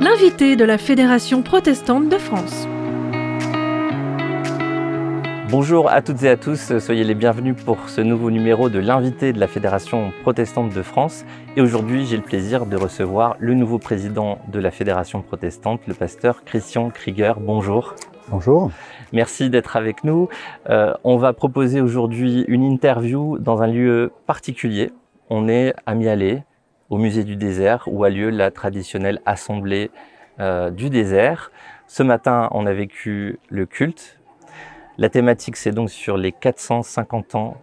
L'invité de la Fédération protestante de France. Bonjour à toutes et à tous, soyez les bienvenus pour ce nouveau numéro de l'invité de la Fédération protestante de France. Et aujourd'hui, j'ai le plaisir de recevoir le nouveau président de la Fédération protestante, le pasteur Christian Krieger. Bonjour. Bonjour. Merci d'être avec nous. Euh, on va proposer aujourd'hui une interview dans un lieu particulier. On est à Mialet, au musée du désert, où a lieu la traditionnelle assemblée euh, du désert. Ce matin, on a vécu le culte la thématique, c'est donc sur les 450 ans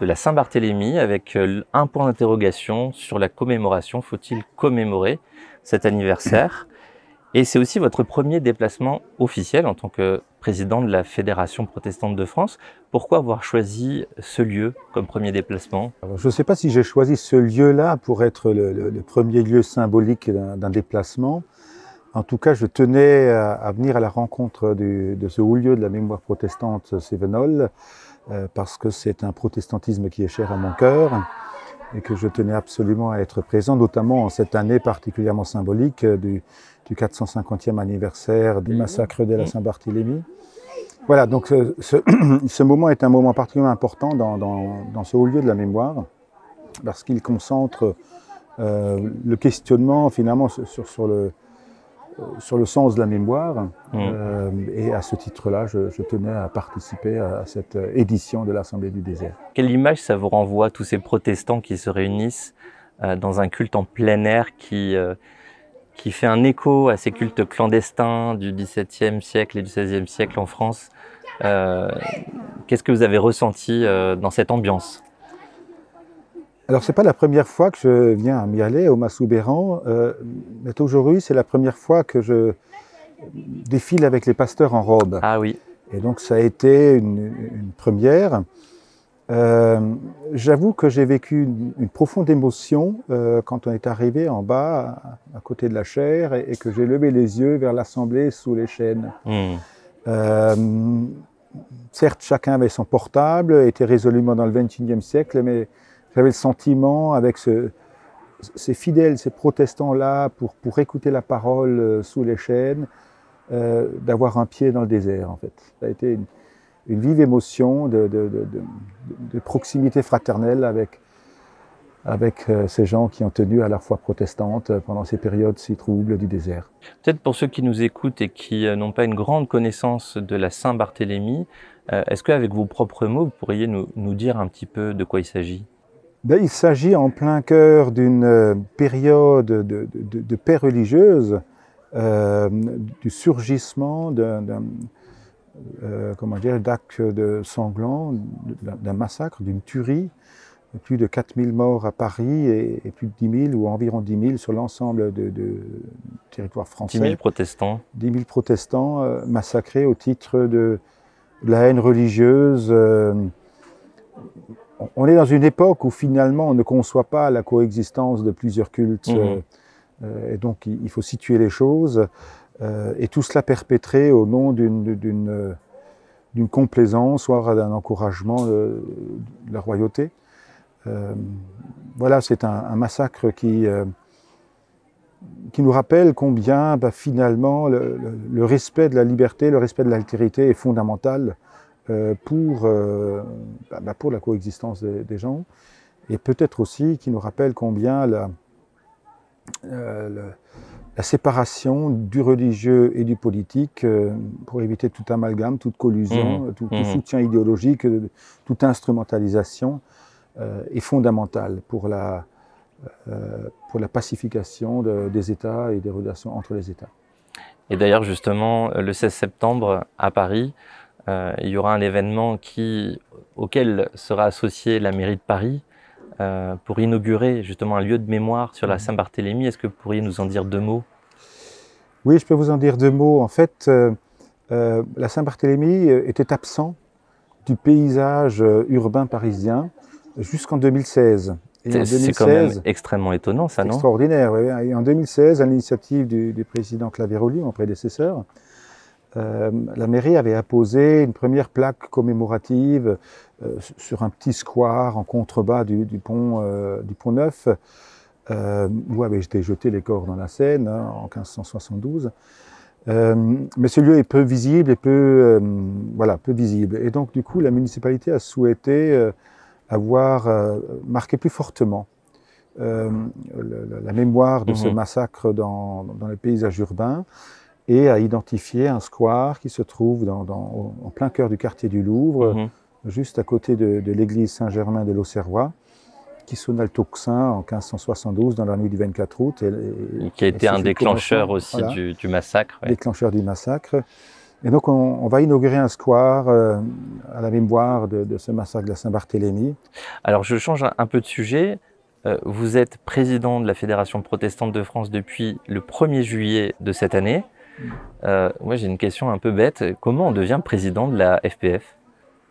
de la Saint-Barthélemy, avec euh, un point d'interrogation sur la commémoration. Faut-il commémorer cet anniversaire? Et c'est aussi votre premier déplacement officiel en tant que président de la Fédération protestante de France. Pourquoi avoir choisi ce lieu comme premier déplacement? Je ne sais pas si j'ai choisi ce lieu-là pour être le, premier lieu symbolique d'un déplacement. En tout cas, je tenais à, venir à la rencontre de ce haut lieu de la mémoire protestante Sévenol, euh, parce que c'est un protestantisme qui est cher à mon cœur et que je tenais absolument à être présent, notamment en cette année particulièrement symbolique du, 450e anniversaire du massacre de la Saint-Barthélemy. Voilà, donc ce, moment est un moment particulièrement important dans, ce haut lieu de la mémoire, parce qu'il concentre euh, le questionnement finalement sur le, sur le sens de la mémoire. Mmh. Euh, et à ce titre-là, je, tenais à participer à, cette édition de l'Assemblée du désert. Quelle image ça vous renvoie, tous ces protestants qui se réunissent euh, dans un culte en plein air qui, euh, qui fait un écho à ces cultes clandestins du XVIIe siècle et du XVIe siècle en France Qu'est-ce que vous avez ressenti dans cette ambiance? Alors, c'est pas la première fois que je viens à Mialet, au Massoubéran, euh, mais aujourd'hui, c'est la première fois que je défile avec les pasteurs en robe. Ah oui. Et donc, ça a été une, première. Euh, j'avoue que j'ai vécu une, profonde émotion euh, quand on est arrivé en bas, à, côté de la chaire, et, que j'ai levé les yeux vers l'assemblée sous les chênes. Hmm. certes, chacun avait son portable, était résolument dans le XXIe siècle, mais j'avais le sentiment, avec ces fidèles, ces protestants-là, pour, pour écouter la parole euh, sous les chaînes, euh, d'avoir un pied dans le désert, en fait. Ça a été une, vive émotion de, de, proximité fraternelle avec, avec euh, ces gens qui ont tenu à la foi protestante pendant ces périodes si troubles du désert. Peut-être pour ceux qui nous écoutent et qui n'ont pas une grande connaissance de la Saint-Barthélemy, est-ce qu'avec vos propres mots, vous pourriez nous, nous dire un petit peu de quoi il s'agit? Ben, il s'agit en plein cœur d'une euh, période de, paix religieuse, euh, du surgissement d'un euh, comment dire, d'actes de sanglant, d'un massacre, d'une tuerie, plus de 4000 morts à Paris et, plus de 10 000 ou environ 10 000 sur l'ensemble du territoire français. 10 000 protestants. 10 000 protestants massacrés au titre de, la haine religieuse on est dans une époque où finalement on ne conçoit pas la coexistence de plusieurs cultes. Mhm. Euh, euh, et donc il, faut situer les choses. Euh, et tout cela perpétré au nom d'une complaisance, soit d'un encouragement de, la royauté. voilà, c'est un, massacre qui, qui nous rappelle combien bah, finalement le, respect de la liberté, le respect de l'altérité est fondamental euh, pour, euh, bah, bah, pour la coexistence des, gens, et peut-être aussi qui nous rappelle combien la, euh, la séparation du religieux et du politique, pour éviter tout amalgame, toute collusion, mmh. tout, mmh. soutien idéologique, toute instrumentalisation, est fondamentale pour la, pour la pacification des États et des relations entre les États. Et d'ailleurs, justement, le 16 septembre à Paris, euh, il y aura un événement qui, auquel sera associée la mairie de Paris euh, pour inaugurer justement un lieu de mémoire sur la Saint-Barthélemy. Est-ce que vous pourriez nous en dire deux mots? Oui, je peux vous en dire deux mots. En fait, euh, la Saint-Barthélemy était absent du paysage urbain parisien jusqu'en 2016. C'est quand même extrêmement étonnant, ça, non? Extraordinaire, oui. Et en 2016, à l'initiative du, du, président Claveroli, mon prédécesseur, euh, la mairie avait apposé une première plaque commémorative euh, sur un petit square en contrebas du, du pont, euh, du pont Neuf, où avaient été jetés les corps dans la Seine hein, en 1572. Euh, mais ce lieu est peu visible et peu, voilà, peu visible. Et donc, du coup, la municipalité a souhaité avoir marqué plus fortement la mémoire de ce Mhm. massacre dans, dans les paysages urbains et a identifié un square qui se trouve dans, dans- en plein cœur du quartier du Louvre, Mhm. juste à côté de, de l'église Saint-Germain de l'Auxerrois, qui sonna le tocsin en 1572 dans la nuit du 24 août. Et, et- Qui a été un déclencheur aussi voilà, du, du massacre. ouais. déclencheur du massacre. Et donc, on, on va inaugurer un square euh, à la mémoire de, de ce massacre de la Saint-Barthélemy. Alors je change un, un peu de sujet. Euh, vous êtes président de la Fédération protestante de France depuis le 1er juillet de cette année. Euh, moi j'ai une question un peu bête. Comment on devient président de la FPF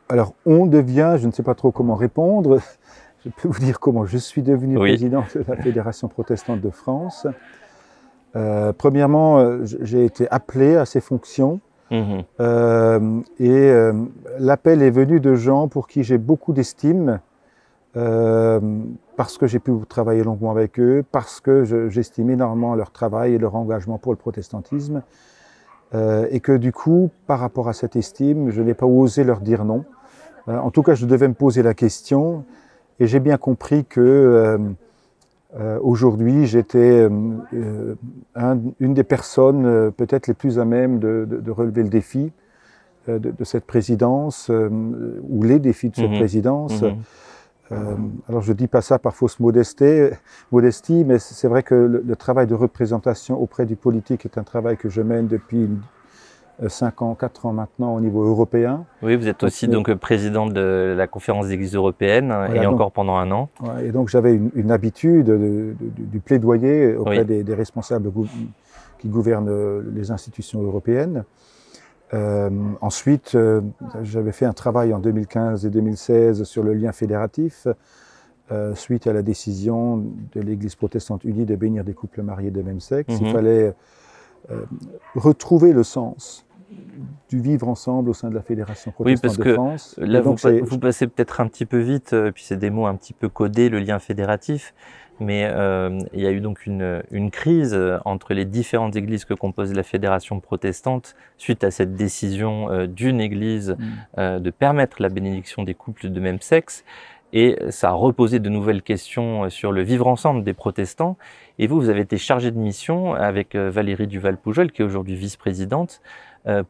Alors, on devient, je ne sais pas trop comment répondre. Je peux vous dire comment je suis devenu Oui. président de la Fédération protestante de France. Euh, premièrement, euh, j'ai été appelé à ces fonctions. Mhm. Euh, et l'appel est venu de gens pour qui j'ai beaucoup d'estime, parce que j'ai pu travailler longuement avec eux, parce que je- j'estime énormément leur travail et leur engagement pour le protestantisme, euh, et que du coup, par rapport à cette estime, je n'ai pas osé leur dire non. Euh, en tout cas, je devais me poser la question, et j'ai bien compris que euh, euh, aujourd'hui, j'étais euh, un- une des personnes peut-être les plus à même de, de- de relever le défi de, de cette présidence, euh, ou les défis de cette Mhm. présidence. Mhm. Euh, alors je dis pas ça par fausse modestie, modestie mais c'est vrai que le, le travail de représentation auprès du politique est un travail que je mène depuis 5 ans, 4 ans maintenant au niveau européen. Oui, vous êtes aussi Donc, euh, président de la conférence des églises européennes euh, Voilà, et donc- encore pendant un an. Ouais, Et donc j'avais une, une habitude de- de- du- du plaidoyer auprès Oui. des, des responsables qui gouvernent euh, les institutions européennes. Euh, ensuite, euh, j'avais fait un travail en 2015 et 2016 sur le lien fédératif, euh, suite à la décision de l'Église protestante unie de bénir des couples mariés de même sexe. Mhm. Il fallait euh, retrouver le sens du vivre ensemble au sein de la Fédération Oui, protestante parce de que France. Là, vous, donc, vous passez peut-être un petit peu vite, puis c'est des mots un petit peu codés, le lien fédératif. Mais euh, il y a eu donc une, une crise euh, entre les différentes églises que compose la fédération protestante suite à cette décision euh, d'une église Mm. euh, de permettre la bénédiction des couples de même sexe. Et ça a reposé de nouvelles questions sur le vivre ensemble des protestants. Et vous, vous avez été chargé de mission avec Valérie Duval-Poujol, qui est aujourd'hui vice-présidente,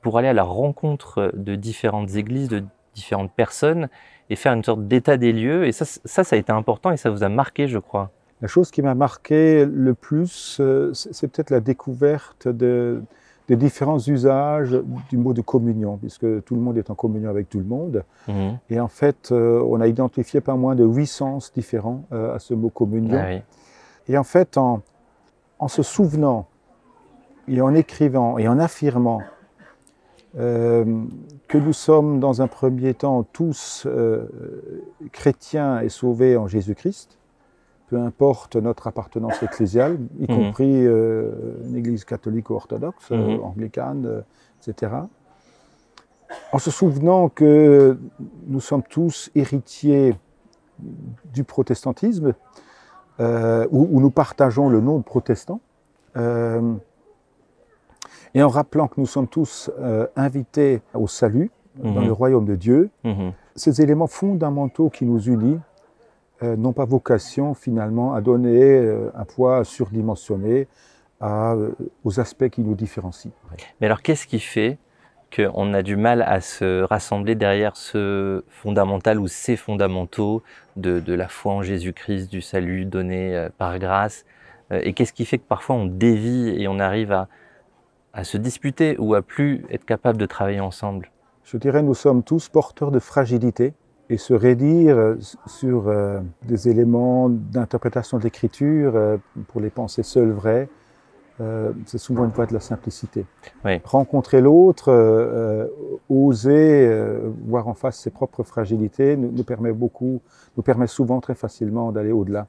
pour aller à la rencontre de différentes églises, de différentes personnes, et faire une sorte d'état des lieux. Et ça, ça a été important et ça vous a marqué, je crois. La chose qui m'a marqué le plus, euh, c'est peut-être la découverte de, des différents usages du mot de communion, puisque tout le monde est en communion avec tout le monde. Mhm. Et en fait, euh, on a identifié pas moins de huit sens différents euh, à ce mot communion. Ah oui. Et en fait, en, en se souvenant et en écrivant et en affirmant euh, que nous sommes dans un premier temps tous euh, chrétiens et sauvés en Jésus-Christ, peu importe notre appartenance ecclésiale, y Mhm. compris euh, une église catholique ou orthodoxe, euh, Mhm. anglicane, euh, etc. En se souvenant que nous sommes tous héritiers du protestantisme, où, où nous partageons le nom de protestant, et en rappelant que nous sommes tous invités au salut dans Mhm. le royaume de Dieu, ces éléments fondamentaux qui nous unissent euh, n'ont pas vocation finalement à donner euh, un poids surdimensionné à, euh, aux aspects qui nous différencient. Mais alors, qu'est-ce qui fait qu'on a du mal à se rassembler derrière ce fondamental ou ces fondamentaux de, de la foi en Jésus-Christ, du salut donné par grâce Et qu'est-ce qui fait que parfois on dévie et on arrive à, à se disputer ou à plus être capable de travailler ensemble? Je dirais nous sommes tous porteurs de fragilité et se raidir euh, sur euh, des éléments d'interprétation de l'écriture euh, pour les pensées seules vraies, euh, c'est souvent une voie de la simplicité. Oui. Rencontrer l'autre, oser voir en face ses propres fragilités nous, nous permet beaucoup, nous permet souvent très facilement d'aller au-delà.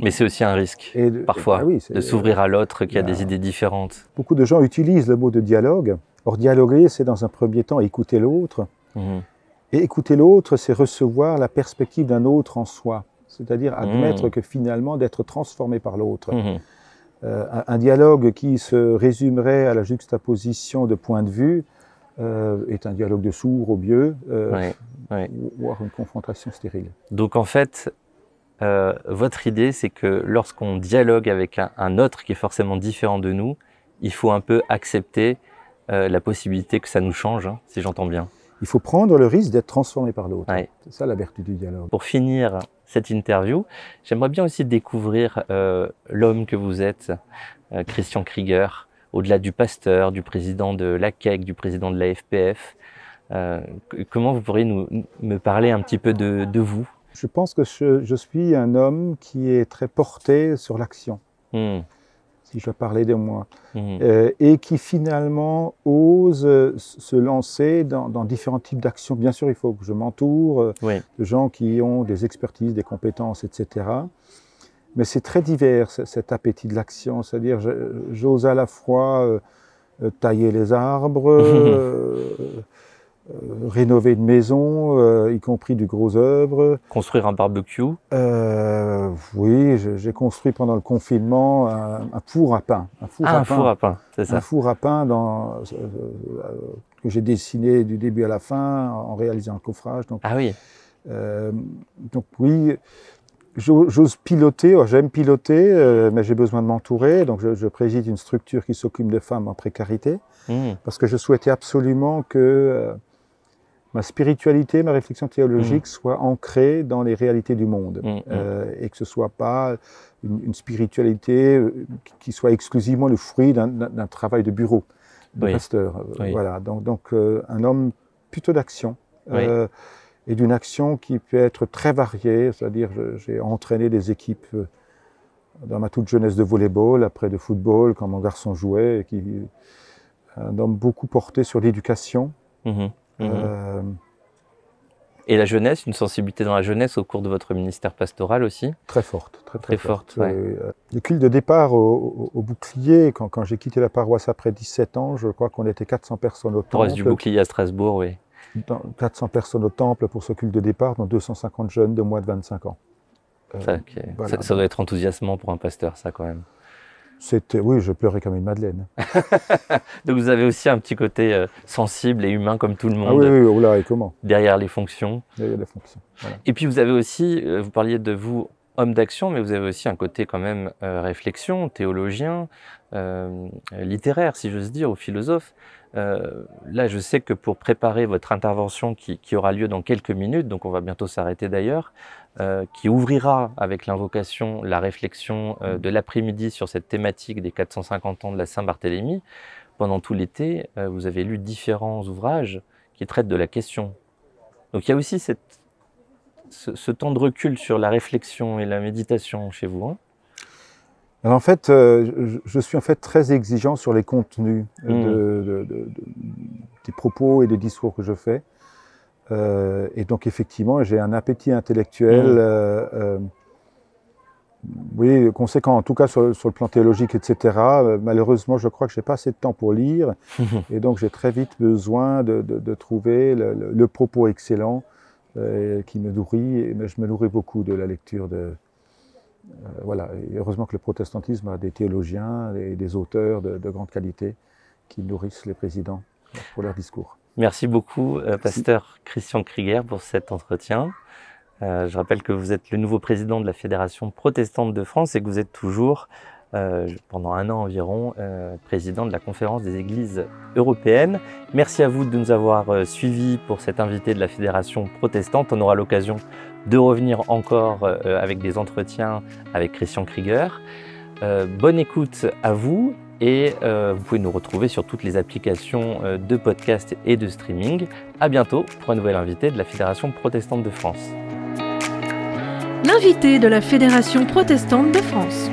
Mais c'est aussi un risque, et de- parfois, ah oui, c'est- de s'ouvrir à l'autre qui a bah, des idées différentes. Beaucoup de gens utilisent le mot de dialogue Or, dialoguer, c'est dans un premier temps écouter l'autre. Mhm. Et écouter l'autre, c'est recevoir la perspective d'un autre en soi. C'est-à-dire admettre Mhm. que finalement, d'être transformé par l'autre. Mhm. Euh, un, dialogue qui se résumerait à la juxtaposition de points de vue euh, est un dialogue de sourds au mieux, euh, Ouais, ouais. ou- voire une confrontation stérile. Donc en fait, euh, votre idée, c'est que lorsqu'on dialogue avec un, un autre qui est forcément différent de nous, il faut un peu accepter la possibilité que ça nous change, hein, si j'entends bien. Il faut prendre le risque d'être transformé par l'autre. Ouais. C'est ça la vertu du dialogue. Pour finir cette interview, j'aimerais bien aussi découvrir euh, l'homme que vous êtes, euh, Christian Krieger, au-delà du pasteur, du président de l'ACEC, du président de la FPF. Euh, comment vous pourriez nous, me parler un petit peu de, de vous? Je pense que je, je suis un homme qui est très porté sur l'action, Hmm, si je parlais de moi, hmm, euh, et qui finalement ose euh, se lancer dans, dans différents types d'actions. Bien sûr, il faut que je m'entoure euh, Oui. de gens qui ont des expertises, des compétences, etc. Mais c'est très divers, ce- cet appétit de l'action. C'est-à-dire, j'ose à la fois euh, tailler les arbres, euh, rénover une maison, euh, y compris du gros œuvre. Construire un barbecue. Euh, oui, j'ai construit pendant le confinement un, un four à pain. Un four Ah, à un pain, four à pain, c'est un ça. four à pain dans, que j'ai dessiné du début à la fin en réalisant le coffrage. Donc, Ah oui. donc oui, j'o- j'ose piloter. Alors, J'aime piloter, mais j'ai besoin de m'entourer. Donc je, je préside une structure qui s'occupe de femmes en précarité Hmm, parce que je souhaitais absolument que ma spiritualité, ma réflexion théologique soient ancrées dans les réalités du monde Mm, mm. euh, et que ce soit pas une, une spiritualité euh, qui- soit exclusivement le fruit d'un- travail de bureau de Oui. pasteur. Euh, Oui. Voilà, donc, donc euh, un homme plutôt d'action. Oui. euh, et d'une action qui peut être très variée, c'est-à-dire j'ai entraîné des équipes dans ma toute jeunesse de volleyball, après de football, quand mon garçon jouait, et qui, un homme beaucoup porté sur l'éducation. mhm, mhm. euh, Et la jeunesse, une sensibilité dans la jeunesse au cours de votre ministère pastoral aussi très forte. Très, Très forte, ouais. Euh, le culte de départ au, au- au bouclier, quand, quand j'ai quitté la paroisse après 17 ans, je crois qu'on était 400 personnes au Paroisse du temple. bouclier à Strasbourg, oui. dans- 400 personnes au temple pour ce culte de départ, dont 250 jeunes de moins de 25 ans. Euh, voilà. ça, ça doit être enthousiasmant pour un pasteur, ça quand même. C'était, oui, je pleurais comme une madeleine. Donc vous avez aussi un petit côté euh, sensible et humain comme tout le Ah monde oui, oui, oh là, et comment? Derrière les fonctions. A des fonctions. Voilà. Et puis vous avez aussi, euh, vous parliez de vous homme d'action, mais vous avez aussi un côté quand même euh, réflexion, théologien, littéraire, si j'ose dire, ou philosophe. Euh, là, je sais que pour préparer votre intervention qui, aura lieu dans quelques minutes, donc on va bientôt s'arrêter d'ailleurs, euh, qui ouvrira avec l'invocation la réflexion euh, de l'après-midi sur cette thématique des 450 ans de la Saint-Barthélemy, pendant tout l'été, vous avez lu différents ouvrages qui traitent de la question. Donc il y a aussi ce temps de recul sur la réflexion et la méditation chez vous. hein Alors, en fait, euh, je, je suis en fait très exigeant sur les contenus euh, Mm. de, de- de- de- des propos et des discours que je fais. Euh, et donc, effectivement, j'ai un appétit intellectuel, Mm. euh, oui, conséquent, en tout cas sur, sur le plan théologique, etc. Malheureusement, je crois que j'ai pas assez de temps pour lire. Et donc, j'ai très vite besoin de, trouver le, le- le propos excellent qui me nourrit. Et, mais je me nourris beaucoup de la lecture de. Euh, voilà. Et heureusement que le protestantisme a des théologiens et des auteurs de, de grande qualité qui nourrissent les présidents pour leurs discours. Merci beaucoup, euh, pasteur Christian Krieger, pour cet entretien. Euh, je rappelle que vous êtes le nouveau président de la Fédération protestante de France et que vous êtes toujours, euh, pendant un an environ, euh, président de la conférence des églises européennes. Merci à vous de nous avoir euh, suivis pour cet invité de la Fédération protestante. On aura l'occasion de revenir encore avec des entretiens avec Christian Krieger. Bonne écoute à vous et vous pouvez nous retrouver sur toutes les applications de podcast et de streaming. À bientôt pour un nouvel invité de la Fédération protestante de France. L'invité de la Fédération protestante de France.